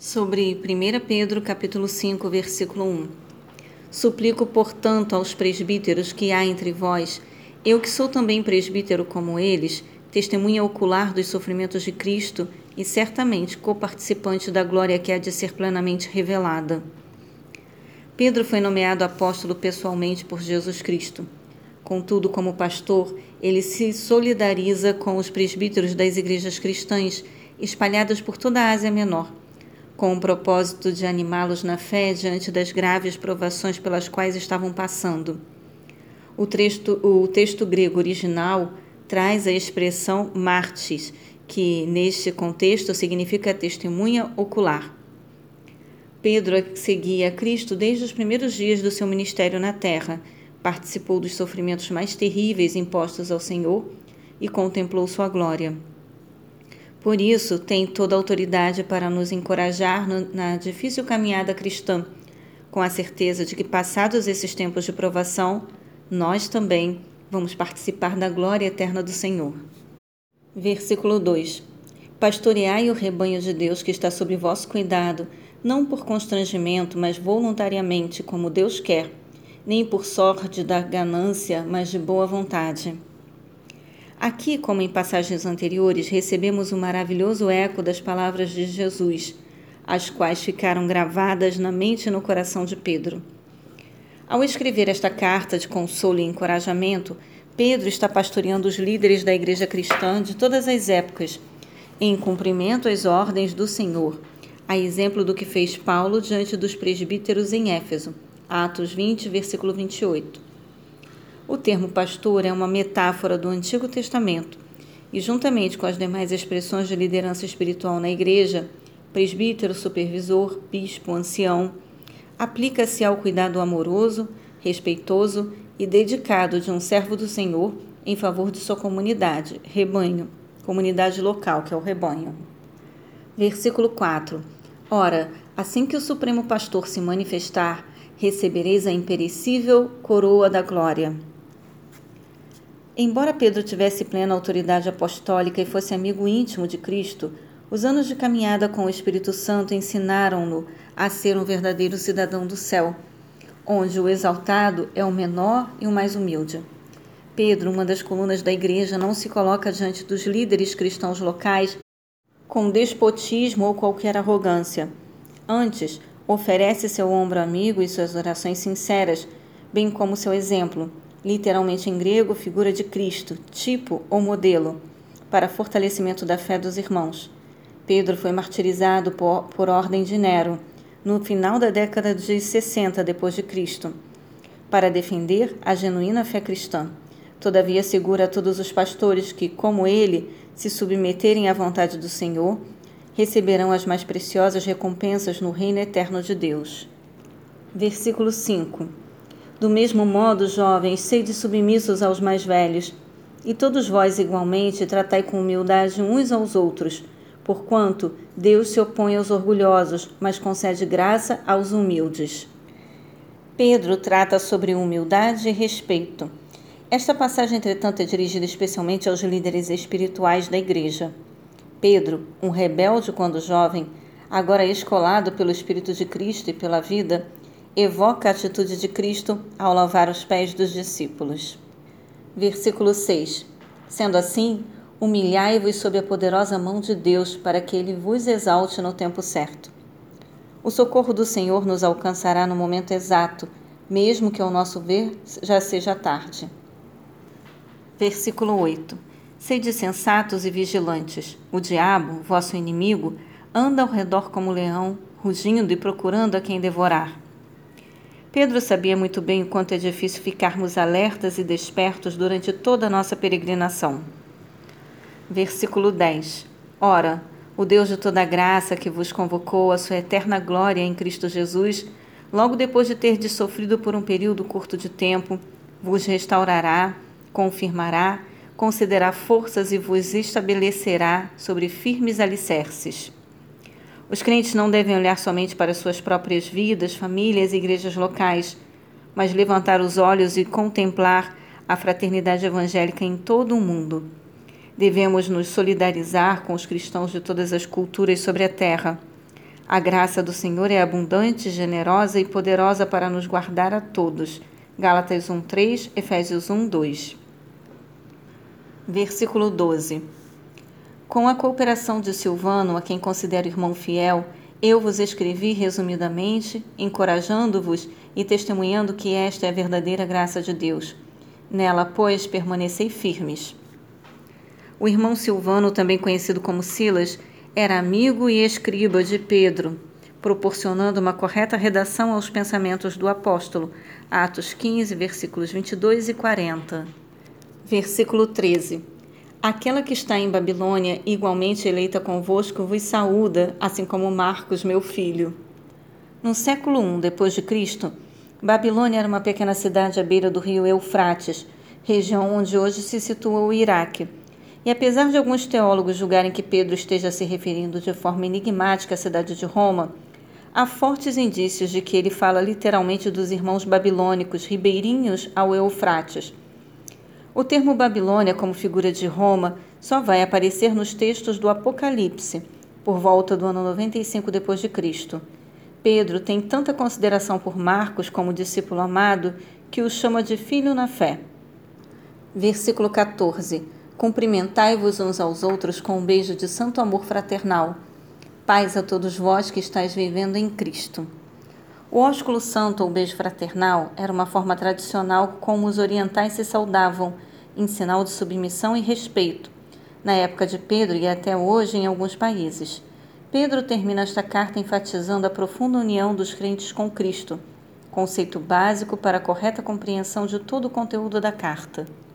Sobre 1 Pedro capítulo 5, versículo 1. Suplico, portanto, aos presbíteros que há entre vós, eu que sou também presbítero como eles, testemunha ocular dos sofrimentos de Cristo e certamente coparticipante da glória que há de ser plenamente revelada. Pedro foi nomeado apóstolo pessoalmente por Jesus Cristo. Contudo, como pastor, ele se solidariza com os presbíteros das igrejas cristãs espalhadas por toda a Ásia Menor com o propósito de animá-los na fé diante das graves provações pelas quais estavam passando. O texto, o texto grego original traz a expressão mártis, que neste contexto significa testemunha ocular. Pedro seguia Cristo desde os primeiros dias do seu ministério na terra, participou dos sofrimentos mais terríveis impostos ao Senhor e contemplou sua glória. Por isso, tem toda a autoridade para nos encorajar no, na difícil caminhada cristã, com a certeza de que, passados esses tempos de provação, nós também vamos participar da glória eterna do Senhor. Versículo 2: Pastoreai o rebanho de Deus que está sob vosso cuidado, não por constrangimento, mas voluntariamente, como Deus quer, nem por sorte da ganância, mas de boa vontade. Aqui, como em passagens anteriores, recebemos o maravilhoso eco das palavras de Jesus, as quais ficaram gravadas na mente e no coração de Pedro. Ao escrever esta carta de consolo e encorajamento, Pedro está pastoreando os líderes da igreja cristã de todas as épocas, em cumprimento às ordens do Senhor, a exemplo do que fez Paulo diante dos presbíteros em Éfeso. Atos 20, versículo 28. O termo pastor é uma metáfora do Antigo Testamento e, juntamente com as demais expressões de liderança espiritual na igreja, presbítero, supervisor, bispo, ancião, aplica-se ao cuidado amoroso, respeitoso e dedicado de um servo do Senhor em favor de sua comunidade, rebanho, comunidade local, que é o rebanho. Versículo 4. Ora, assim que o Supremo Pastor se manifestar, recebereis a imperecível coroa da glória. Embora Pedro tivesse plena autoridade apostólica e fosse amigo íntimo de Cristo, os anos de caminhada com o Espírito Santo ensinaram-no a ser um verdadeiro cidadão do céu, onde o exaltado é o menor e o mais humilde. Pedro, uma das colunas da igreja, não se coloca diante dos líderes cristãos locais com despotismo ou qualquer arrogância. Antes, oferece seu ombro amigo e suas orações sinceras, bem como seu exemplo, literalmente em grego, figura de Cristo, tipo ou modelo, para fortalecimento da fé dos irmãos. Pedro foi martirizado por, por ordem de Nero no final da década de 60 depois de Cristo, para defender a genuína fé cristã. Todavia assegura a todos os pastores que, como ele, se submeterem à vontade do Senhor, receberão as mais preciosas recompensas no reino eterno de Deus. Versículo 5 do mesmo modo, jovens, sede submissos aos mais velhos, e todos vós igualmente tratai com humildade uns aos outros, porquanto Deus se opõe aos orgulhosos, mas concede graça aos humildes. Pedro trata sobre humildade e respeito. Esta passagem, entretanto, é dirigida especialmente aos líderes espirituais da igreja. Pedro, um rebelde quando jovem, agora escolado pelo Espírito de Cristo e pela vida, evoca a atitude de Cristo ao lavar os pés dos discípulos. Versículo 6: Sendo assim, humilhai-vos sob a poderosa mão de Deus, para que ele vos exalte no tempo certo. O socorro do Senhor nos alcançará no momento exato, mesmo que ao nosso ver já seja tarde. Versículo 8: Sede sensatos e vigilantes. O diabo, vosso inimigo, anda ao redor como leão, rugindo e procurando a quem devorar. Pedro sabia muito bem o quanto é difícil ficarmos alertas e despertos durante toda a nossa peregrinação. Versículo 10. Ora, o Deus de toda graça que vos convocou à sua eterna glória em Cristo Jesus, logo depois de ter sofrido por um período curto de tempo, vos restaurará, confirmará, concederá forças e vos estabelecerá sobre firmes alicerces. Os crentes não devem olhar somente para suas próprias vidas, famílias e igrejas locais, mas levantar os olhos e contemplar a fraternidade evangélica em todo o mundo. Devemos nos solidarizar com os cristãos de todas as culturas sobre a terra. A graça do Senhor é abundante, generosa e poderosa para nos guardar a todos. Gálatas 1:3, Efésios 1:2. Versículo 12. Com a cooperação de Silvano, a quem considero irmão fiel, eu vos escrevi resumidamente, encorajando-vos e testemunhando que esta é a verdadeira graça de Deus. Nela, pois, permanecei firmes. O irmão Silvano, também conhecido como Silas, era amigo e escriba de Pedro, proporcionando uma correta redação aos pensamentos do apóstolo. Atos 15, versículos 22 e 40. Versículo 13. Aquela que está em Babilônia, igualmente eleita convosco, vos saúda, assim como Marcos, meu filho. No século I depois de Cristo, Babilônia era uma pequena cidade à beira do rio Eufrates, região onde hoje se situa o Iraque e apesar de alguns teólogos julgarem que Pedro esteja se referindo de forma enigmática à cidade de Roma, há fortes indícios de que ele fala literalmente dos irmãos babilônicos ribeirinhos ao Eufrates. O termo Babilônia como figura de Roma só vai aparecer nos textos do Apocalipse, por volta do ano 95 depois de Cristo. Pedro tem tanta consideração por Marcos como discípulo amado que o chama de filho na fé. Versículo 14 Cumprimentai-vos uns aos outros com um beijo de santo amor fraternal. Paz a todos vós que estáis vivendo em Cristo. O ósculo santo ou beijo fraternal era uma forma tradicional como os orientais se saudavam, em sinal de submissão e respeito, na época de Pedro e até hoje em alguns países. Pedro termina esta carta enfatizando a profunda união dos crentes com Cristo, conceito básico para a correta compreensão de todo o conteúdo da carta.